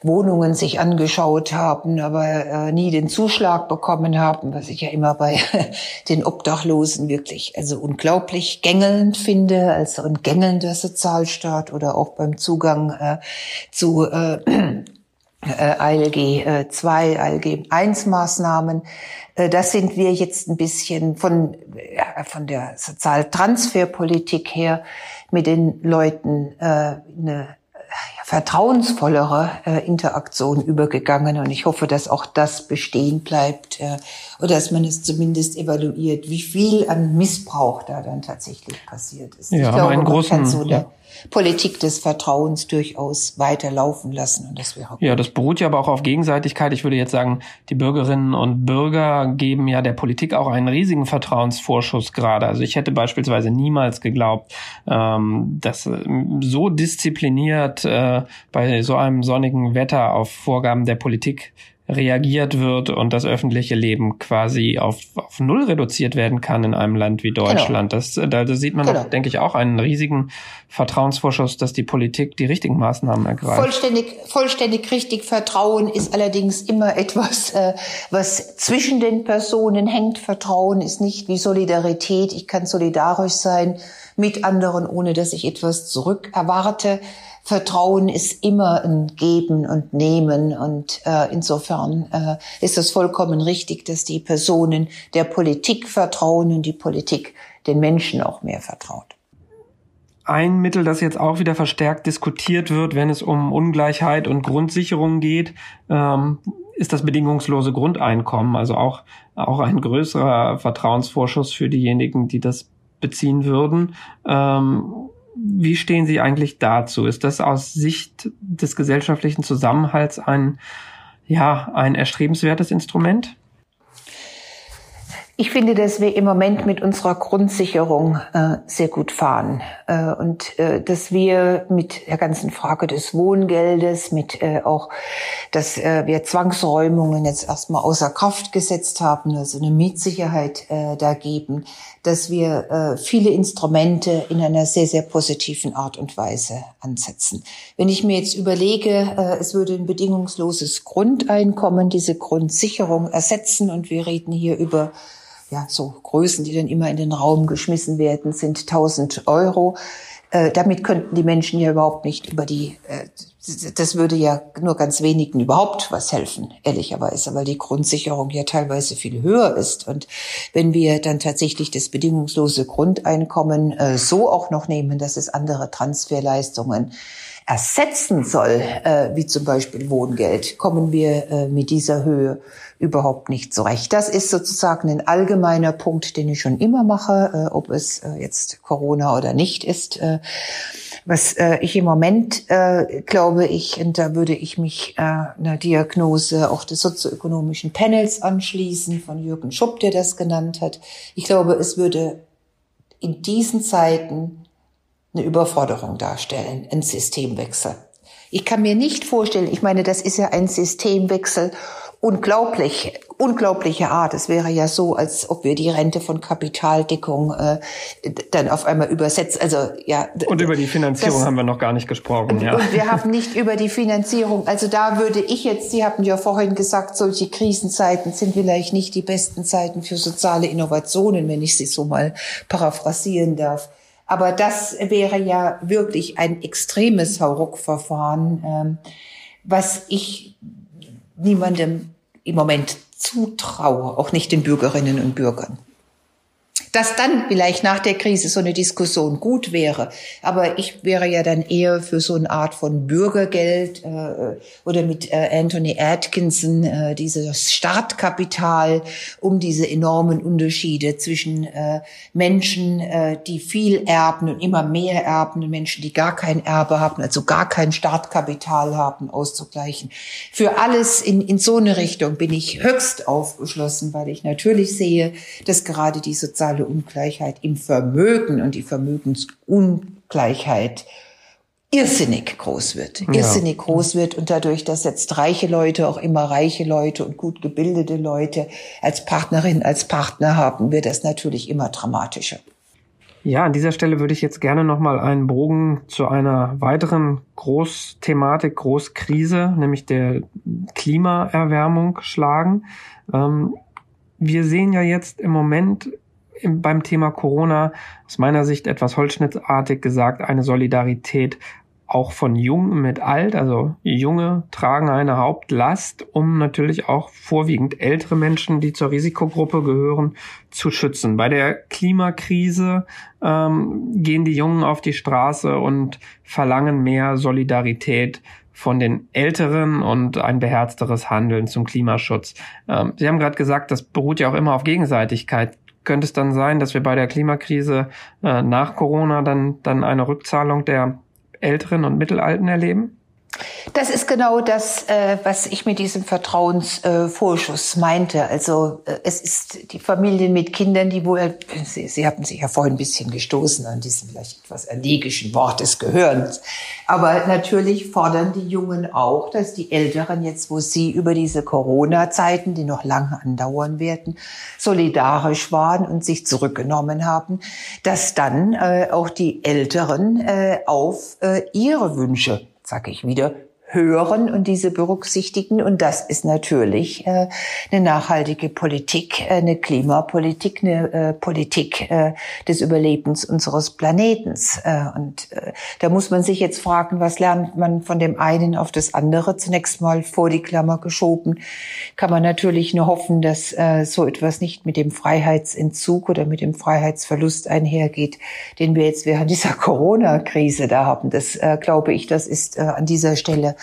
Wohnungen sich angeschaut haben, aber äh, nie den Zuschlag Zuschlag bekommen haben, was ich ja immer bei den Obdachlosen wirklich also unglaublich gängelnd finde, also ein gängelnder Sozialstaat oder auch beim Zugang äh, zu äh, äh ALG 2, ALG 1 Maßnahmen. Äh, das sind wir jetzt ein bisschen von, ja, von der Sozialtransferpolitik her mit den Leuten äh, eine vertrauensvollere äh, Interaktion übergegangen und ich hoffe, dass auch das bestehen bleibt äh, oder dass man es zumindest evaluiert, wie viel an Missbrauch da dann tatsächlich passiert ist. Ja, ich glaube, einen großen, so ja. Politik des Vertrauens durchaus weiterlaufen lassen. Und das wäre ja, das beruht ja aber auch auf Gegenseitigkeit. Ich würde jetzt sagen, die Bürgerinnen und Bürger geben ja der Politik auch einen riesigen Vertrauensvorschuss gerade. Also ich hätte beispielsweise niemals geglaubt, ähm, dass ähm, so diszipliniert äh, bei so einem sonnigen Wetter auf Vorgaben der Politik reagiert wird und das öffentliche Leben quasi auf, auf null reduziert werden kann in einem Land wie genau. Deutschland. Genau. Das, da, da sieht man, genau. auch, denke ich, auch einen riesigen Vertrauensvorschuss, dass die Politik die richtigen Maßnahmen ergreift. Vollständig, vollständig richtig. Vertrauen ist allerdings immer etwas, äh, was zwischen den Personen hängt. Vertrauen ist nicht wie Solidarität. Ich kann solidarisch sein mit anderen, ohne dass ich etwas zurück erwarte. Vertrauen ist immer ein Geben und Nehmen und äh, insofern äh, ist es vollkommen richtig, dass die Personen der Politik vertrauen und die Politik den Menschen auch mehr vertraut. Ein Mittel, das jetzt auch wieder verstärkt diskutiert wird, wenn es um Ungleichheit und Grundsicherung geht, ähm, ist das bedingungslose Grundeinkommen. Also auch, auch ein größerer Vertrauensvorschuss für diejenigen, die das beziehen würden. Ähm, wie stehen Sie eigentlich dazu? Ist das aus Sicht des gesellschaftlichen Zusammenhalts ein, ja, ein erstrebenswertes Instrument? Ich finde, dass wir im Moment mit unserer Grundsicherung äh, sehr gut fahren äh, und äh, dass wir mit der ganzen Frage des Wohngeldes, mit äh, auch, dass äh, wir Zwangsräumungen jetzt erstmal außer Kraft gesetzt haben, also eine Mietsicherheit äh, da geben, dass wir viele Instrumente in einer sehr, sehr positiven Art und Weise ansetzen. Wenn ich mir jetzt überlege, es würde ein bedingungsloses Grundeinkommen diese Grundsicherung ersetzen und wir reden hier über ja, so Größen, die dann immer in den Raum geschmissen werden, sind 1000 Euro. Äh, damit könnten die Menschen ja überhaupt nicht über die, äh, das würde ja nur ganz wenigen überhaupt was helfen, ehrlicherweise, weil die Grundsicherung ja teilweise viel höher ist. Und wenn wir dann tatsächlich das bedingungslose Grundeinkommen äh, so auch noch nehmen, dass es andere Transferleistungen ersetzen soll, wie zum Beispiel Wohngeld, kommen wir mit dieser Höhe überhaupt nicht zurecht. Das ist sozusagen ein allgemeiner Punkt, den ich schon immer mache, äh, ob es äh, jetzt Corona oder nicht ist. Äh, was äh, ich im Moment äh, glaube ich, und da würde ich mich äh, einer Diagnose auch des sozioökonomischen Panels anschließen von Jürgen Schupp, der das genannt hat. Ich glaube, es würde in diesen Zeiten eine Überforderung darstellen, ein Systemwechsel. Ich kann mir nicht vorstellen, ich meine, das ist ja ein Systemwechsel unglaublich, unglaubliche Art. Es wäre ja so, als ob wir die Rente von Kapitaldeckung äh, dann auf einmal übersetzt. Also ja. Und über die Finanzierung das, haben wir noch gar nicht gesprochen. Ja. Und wir haben nicht über die Finanzierung. Also da würde ich jetzt, Sie hatten ja vorhin gesagt, solche Krisenzeiten sind vielleicht nicht die besten Zeiten für soziale Innovationen, wenn ich sie so mal paraphrasieren darf. Aber das wäre ja wirklich ein extremes Hauruck-Verfahren, ähm, was ich niemandem im Moment zutraue, auch nicht den Bürgerinnen und Bürgern. Dass dann vielleicht nach der Krise so eine Diskussion gut wäre, aber ich wäre ja dann eher für so eine Art von Bürgergeld äh, oder mit äh, Anthony Atkinson äh, dieses Startkapital, um diese enormen Unterschiede zwischen äh, Menschen, äh, die viel erben und immer mehr erben und Menschen, die gar kein Erbe haben, also gar kein Startkapital haben, auszugleichen. Für alles in, in so eine Richtung bin ich höchst aufgeschlossen, weil ich natürlich sehe, dass gerade die soziale Ungleichheit im Vermögen und die Vermögensungleichheit irrsinnig groß wird, irrsinnig ja. groß wird und dadurch, dass jetzt reiche Leute auch immer reiche Leute und gut gebildete Leute als Partnerin, als Partner haben, wird das natürlich immer dramatischer. Ja, an dieser Stelle würde ich jetzt gerne nochmal einen Bogen zu einer weiteren Großthematik, Großkrise, nämlich der Klimaerwärmung schlagen. Ähm, wir sehen ja jetzt im Moment beim Thema Corona aus meiner Sicht etwas holzschnittartig gesagt eine Solidarität auch von Jung mit Alt, also Junge tragen eine Hauptlast, um natürlich auch vorwiegend ältere Menschen, die zur Risikogruppe gehören, zu schützen. Bei der Klimakrise ähm, gehen die Jungen auf die Straße und verlangen mehr Solidarität von den Älteren und ein beherzteres Handeln zum Klimaschutz. Ähm, Sie haben gerade gesagt, das beruht ja auch immer auf Gegenseitigkeit könnte es dann sein, dass wir bei der Klimakrise äh, nach Corona dann, dann eine Rückzahlung der Älteren und Mittelalten erleben? Das ist genau das, äh, was ich mit diesem Vertrauensvorschuss meinte. Also äh, es ist die Familien mit Kindern, die wohl, Sie, Sie haben sich ja vorhin ein bisschen gestoßen an diesem vielleicht etwas erlegischen Wort des Gehörens. Aber natürlich fordern die Jungen auch, dass die Älteren jetzt, wo sie über diese Corona-Zeiten, die noch lange andauern werden, solidarisch waren und sich zurückgenommen haben, dass dann äh, auch die Älteren äh, auf äh, ihre Wünsche sage ich wieder, hören und diese berücksichtigen. Und das ist natürlich äh, eine nachhaltige Politik, äh, eine Klimapolitik, eine äh, Politik äh, des Überlebens unseres Planetens. Äh, und äh, da muss man sich jetzt fragen, was lernt man von dem einen auf das andere? Zunächst mal vor die Klammer geschoben, kann man natürlich nur hoffen, dass äh, so etwas nicht mit dem Freiheitsentzug oder mit dem Freiheitsverlust einhergeht, den wir jetzt während dieser Corona-Krise da haben. Das äh, glaube ich, das ist äh, an dieser Stelle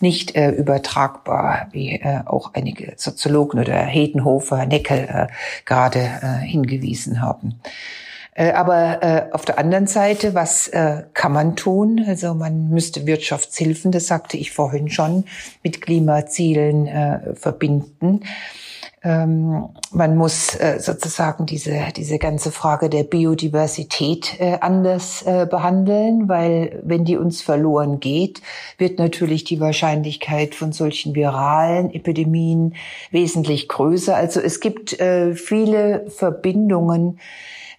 nicht äh, übertragbar, wie äh, auch einige Soziologen oder Hedenhofer, Neckel äh, gerade äh, hingewiesen haben. Äh, aber äh, auf der anderen Seite, was äh, kann man tun? Also man müsste Wirtschaftshilfen, das sagte ich vorhin schon, mit Klimazielen äh, verbinden. Ähm, man muss äh, sozusagen diese, diese ganze Frage der Biodiversität äh, anders äh, behandeln, weil wenn die uns verloren geht, wird natürlich die Wahrscheinlichkeit von solchen viralen Epidemien wesentlich größer. Also es gibt äh, viele Verbindungen,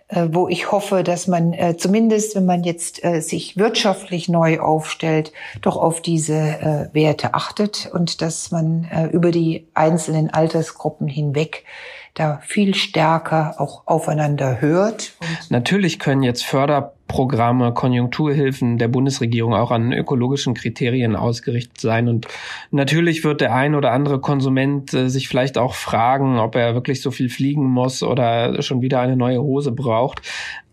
wo ich hoffe, dass man äh, zumindest, wenn man jetzt äh, sich wirtschaftlich neu aufstellt, doch auf diese äh, Werte achtet und dass man äh, über die einzelnen Altersgruppen hinweg da viel stärker auch aufeinander hört. Natürlich können jetzt Förderprogramme, Konjunkturhilfen der Bundesregierung auch an ökologischen Kriterien ausgerichtet sein. Und natürlich wird der ein oder andere Konsument äh, sich vielleicht auch fragen, ob er wirklich so viel fliegen muss oder schon wieder eine neue Hose braucht.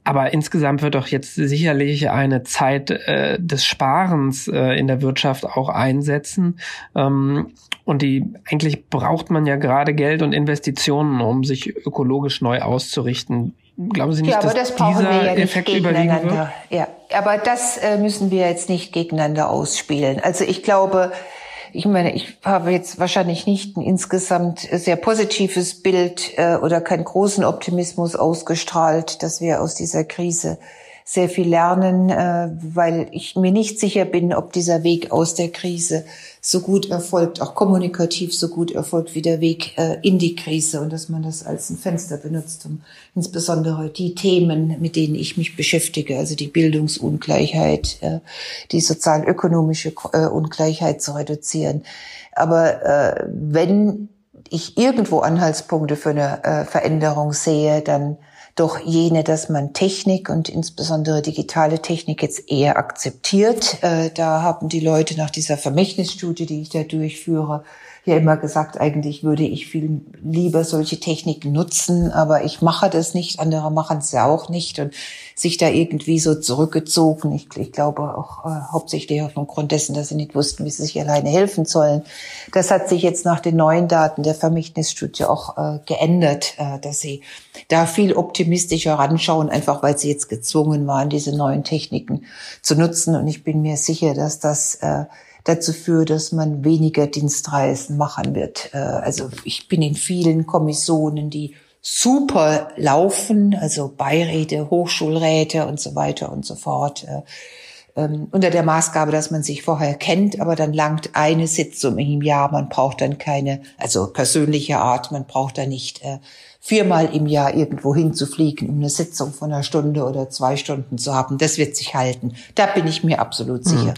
Aber insgesamt wird doch jetzt sicherlich eine Zeit äh, des Sparens äh, in der Wirtschaft auch einsetzen. Ähm, und die eigentlich braucht man ja gerade Geld und Investitionen, um sich ökologisch neu auszurichten. Glauben Sie nicht, ja, aber dass das dieser ja Effekt überwiegen wird? Ja, aber das äh, müssen wir jetzt nicht gegeneinander ausspielen. Also ich glaube, ich meine, ich habe jetzt wahrscheinlich nicht ein insgesamt sehr positives Bild äh, oder keinen großen Optimismus ausgestrahlt, dass wir aus dieser Krise sehr viel lernen, äh, weil ich mir nicht sicher bin, ob dieser Weg aus der Krise so gut erfolgt, auch kommunikativ so gut erfolgt wie der Weg äh, in die Krise und dass man das als ein Fenster benutzt, um insbesondere die Themen, mit denen ich mich beschäftige, also die Bildungsungleichheit, äh, die sozial-ökonomische Ungleichheit zu reduzieren. Aber wenn ich irgendwo Anhaltspunkte für eine Veränderung sehe, dann doch jene, dass man Technik und insbesondere digitale Technik jetzt eher akzeptiert. Äh, da haben die Leute nach dieser Vermächtnisstudie, die ich da durchführe, ja immer gesagt, eigentlich würde ich viel lieber solche Techniken nutzen, aber ich mache das nicht, andere machen es ja auch nicht und sich da irgendwie so zurückgezogen. Ich, ich glaube auch äh, hauptsächlich aufgrund dessen, dass sie nicht wussten, wie sie sich alleine helfen sollen. Das hat sich jetzt nach den neuen Daten der Vermächtnisstudie auch äh, geändert, äh, dass sie da viel optimistischer ranschauen, einfach weil sie jetzt gezwungen waren, diese neuen Techniken zu nutzen. Und ich bin mir sicher, dass das äh, dazu führt, dass man weniger Dienstreisen machen wird. Äh, also ich bin in vielen Kommissionen, die super laufen, also Beiräte, Hochschulräte und so weiter und so fort. Äh, ähm, unter der Maßgabe, dass man sich vorher kennt, aber dann langt eine Sitzung im Jahr. Man braucht dann keine, also persönliche Art, man braucht da nicht äh, viermal im Jahr irgendwo hinzufliegen, um eine Sitzung von einer Stunde oder zwei Stunden zu haben. Das wird sich halten. Da bin ich mir absolut sicher.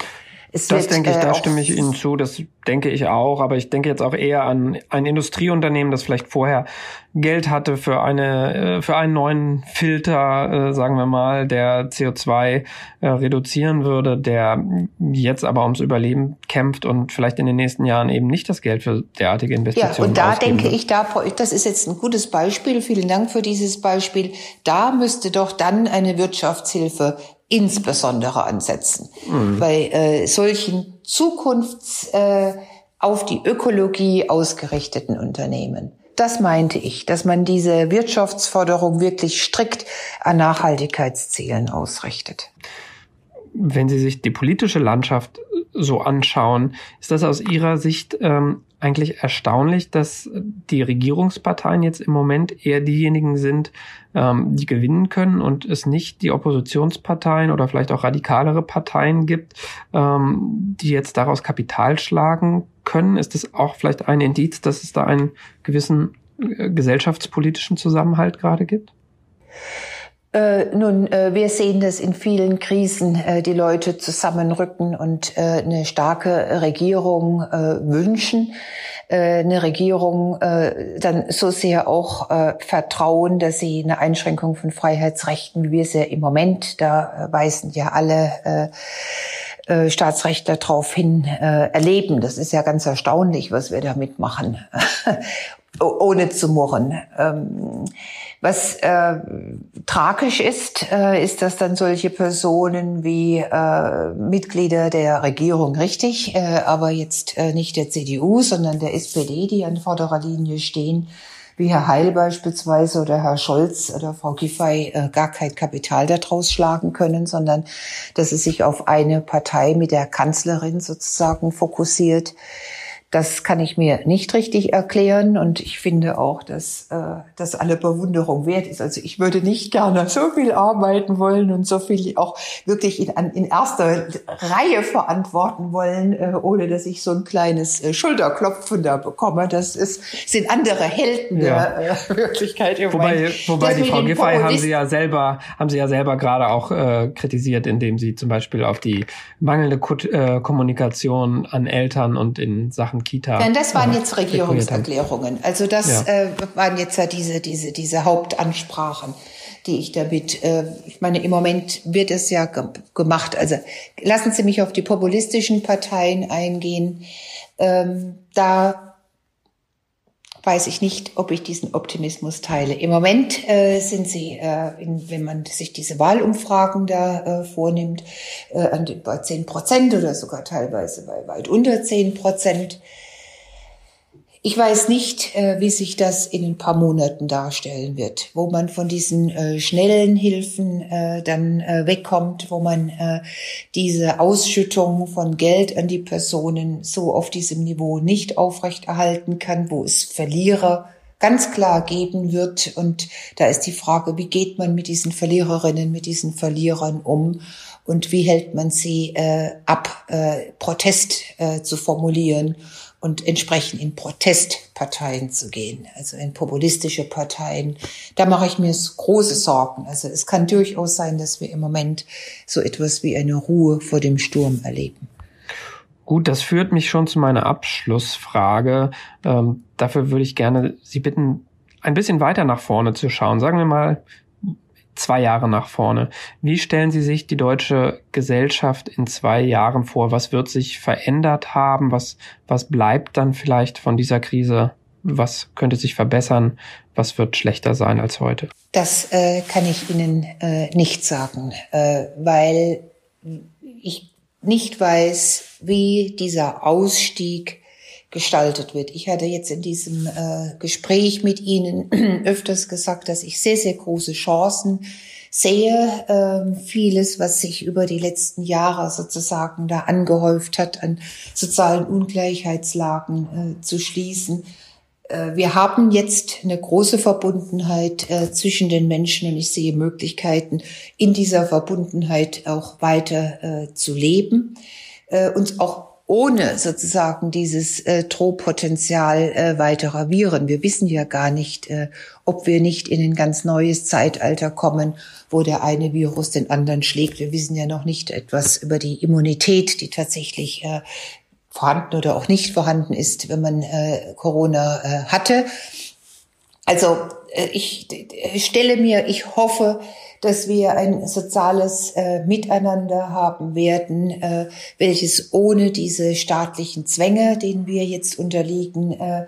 Es das wird, denke ich, da äh, stimme ich Ihnen zu. Das denke ich auch. Aber ich denke jetzt auch eher an ein Industrieunternehmen, das vielleicht vorher Geld hatte für eine, äh, für einen neuen Filter, äh, sagen wir mal, der CO2 äh, reduzieren würde, der jetzt aber ums Überleben kämpft und vielleicht in den nächsten Jahren eben nicht das Geld für derartige Investitionen Ja, und da denke wird. ich, da, das ist jetzt ein gutes Beispiel. Vielen Dank für dieses Beispiel. Da müsste doch dann eine Wirtschaftshilfe insbesondere ansetzen. Mhm. Bei äh, solchen Zukunfts äh, auf die Ökologie ausgerichteten Unternehmen. Das meinte ich, dass man diese Wirtschaftsförderung wirklich strikt an Nachhaltigkeitszielen ausrichtet. Wenn Sie sich die politische Landschaft so anschauen, ist das aus Ihrer Sicht ähm, eigentlich erstaunlich, dass die Regierungsparteien jetzt im Moment eher diejenigen sind, ähm, die gewinnen können und es nicht die Oppositionsparteien oder vielleicht auch radikalere Parteien gibt, ähm, die jetzt daraus Kapital schlagen können. Ist das auch vielleicht ein Indiz, dass es da einen gewissen äh, gesellschaftspolitischen Zusammenhalt gerade gibt? Äh, nun, äh, wir sehen, dass in vielen Krisen äh, die Leute zusammenrücken und äh, eine starke Regierung äh, wünschen. Äh, eine Regierung dann so sehr auch vertrauen, dass sie eine Einschränkung von Freiheitsrechten, wie wir sie im Moment, da weisen ja alle Staatsrechtler darauf hin erleben. Das ist ja ganz erstaunlich, was wir da mitmachen, ohne zu murren. Ähm, was äh, tragisch ist, äh, ist, dass dann solche Personen wie äh, Mitglieder der Regierung, richtig, äh, aber jetzt äh, nicht der CDU, sondern der SPD, die an vorderer Linie stehen, wie Herr Heil beispielsweise oder Herr Scholz oder Frau Giffey äh, gar kein Kapital daraus schlagen können, sondern dass es sich auf eine Partei mit der Kanzlerin sozusagen fokussiert. Das kann ich mir nicht richtig erklären und ich finde auch, dass äh, das alle Bewunderung wert ist. Also ich würde nicht gerne so viel arbeiten wollen und so viel auch wirklich in, in erster Reihe verantworten wollen, äh, ohne dass ich so ein kleines äh, Schulterklopfen da bekomme. Das ist, sind andere Helden ja. der äh, Wirklichkeit. Wobei, wobei die Frau Giffey haben Sie ja selber, haben Sie ja selber gerade auch äh, kritisiert, indem Sie zum Beispiel auf die mangelnde Ko äh, Kommunikation an Eltern und in Sachen Kita. Denn das waren jetzt Regierungserklärungen. Also das ja. äh, waren jetzt ja diese, diese, diese Hauptansprachen, die ich damit, äh, ich meine, im Moment wird es ja ge gemacht. Also lassen Sie mich auf die populistischen Parteien eingehen. Ähm, da weiß ich nicht, ob ich diesen Optimismus teile. Im Moment äh, sind sie, äh, in, wenn man sich diese Wahlumfragen da äh, vornimmt, äh, an bei zehn Prozent oder sogar teilweise bei weit unter zehn Prozent. Ich weiß nicht, äh, wie sich das in ein paar Monaten darstellen wird, wo man von diesen äh, schnellen Hilfen äh, dann wegkommt, wo man diese Ausschüttung von Geld an die Personen so auf diesem Niveau nicht aufrechterhalten kann, wo es Verlierer ganz klar geben wird. Und da ist die Frage, wie geht man mit diesen Verliererinnen, mit diesen Verlierern um? Und wie hält man sie äh, ab, äh, Protest äh, zu formulieren und entsprechend in Protestparteien zu gehen, also in populistische Parteien. Da mache ich mir große Sorgen. Also es kann durchaus sein, dass wir im Moment so etwas wie eine Ruhe vor dem Sturm erleben. Gut, das führt mich schon zu meiner Abschlussfrage. Ähm, dafür würde ich gerne Sie bitten, ein bisschen weiter nach vorne zu schauen. Sagen wir mal zwei Jahre nach vorne. Wie stellen Sie sich die deutsche Gesellschaft in zwei Jahren vor? Was wird sich verändert haben? Was, was bleibt dann vielleicht von dieser Krise? Was könnte sich verbessern? Was wird schlechter sein als heute? Das äh, kann ich Ihnen äh, nicht sagen, äh, weil ich nicht weiß, wie dieser Ausstieg gestaltet wird. Ich hatte jetzt in diesem äh, Gespräch mit Ihnen öfters gesagt, dass ich sehr, sehr große Chancen sehe. Ähm, vieles, was sich über die letzten Jahre sozusagen da angehäuft hat, an sozialen Ungleichheitslagen äh, zu schließen. Äh, wir haben jetzt eine große Verbundenheit äh, zwischen den Menschen und ich sehe Möglichkeiten, in dieser Verbundenheit auch weiter äh, zu leben, uns auch ohne sozusagen dieses äh, Drohpotenzial äh, weiterer Viren. Wir wissen ja gar nicht, äh, ob wir nicht in ein ganz neues Zeitalter kommen, wo der eine Virus den anderen schlägt. Wir wissen ja noch nicht etwas über die Immunität, die tatsächlich äh, vorhanden oder auch nicht vorhanden ist, wenn man äh, Corona äh, hatte. Also äh, ich stelle mir, ich hoffe, dass wir ein soziales äh, Miteinander haben werden, äh, welches ohne diese staatlichen Zwänge, denen wir jetzt unterliegen, äh,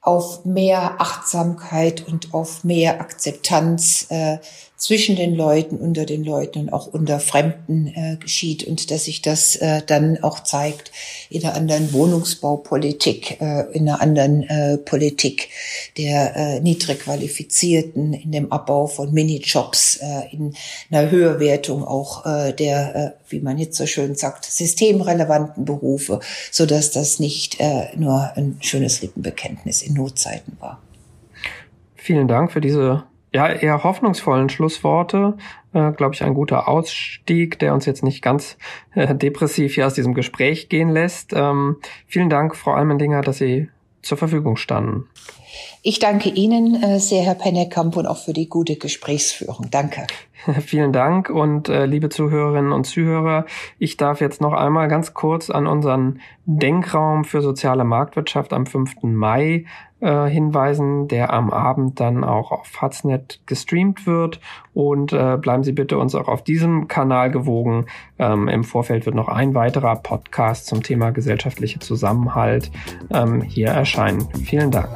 auf mehr Achtsamkeit und auf mehr Akzeptanz äh, zwischen den Leuten, unter den Leuten und auch unter Fremden äh, geschieht und dass sich das äh, dann auch zeigt in einer anderen Wohnungsbaupolitik, äh, in einer anderen äh, Politik der äh, niedrig qualifizierten, in dem Abbau von Minijobs, äh, in einer Höherwertung auch äh, der, äh, wie man jetzt so schön sagt, systemrelevanten Berufe, so dass das nicht äh, nur ein schönes Lippenbekenntnis in Notzeiten war. Vielen Dank für diese ja, eher hoffnungsvollen Schlussworte, äh, glaube ich, ein guter Ausstieg, der uns jetzt nicht ganz äh, depressiv hier aus diesem Gespräch gehen lässt. Ähm, vielen Dank, Frau Almendinger, dass Sie zur Verfügung standen. Ich danke Ihnen äh, sehr, Herr Pennekamp, und auch für die gute Gesprächsführung. Danke. Vielen Dank und äh, liebe Zuhörerinnen und Zuhörer, ich darf jetzt noch einmal ganz kurz an unseren Denkraum für soziale Marktwirtschaft am 5. Mai äh, hinweisen, der am Abend dann auch auf Faznet gestreamt wird. Und äh, bleiben Sie bitte uns auch auf diesem Kanal gewogen. Ähm, Im Vorfeld wird noch ein weiterer Podcast zum Thema gesellschaftliche Zusammenhalt ähm, hier erscheinen. Vielen Dank.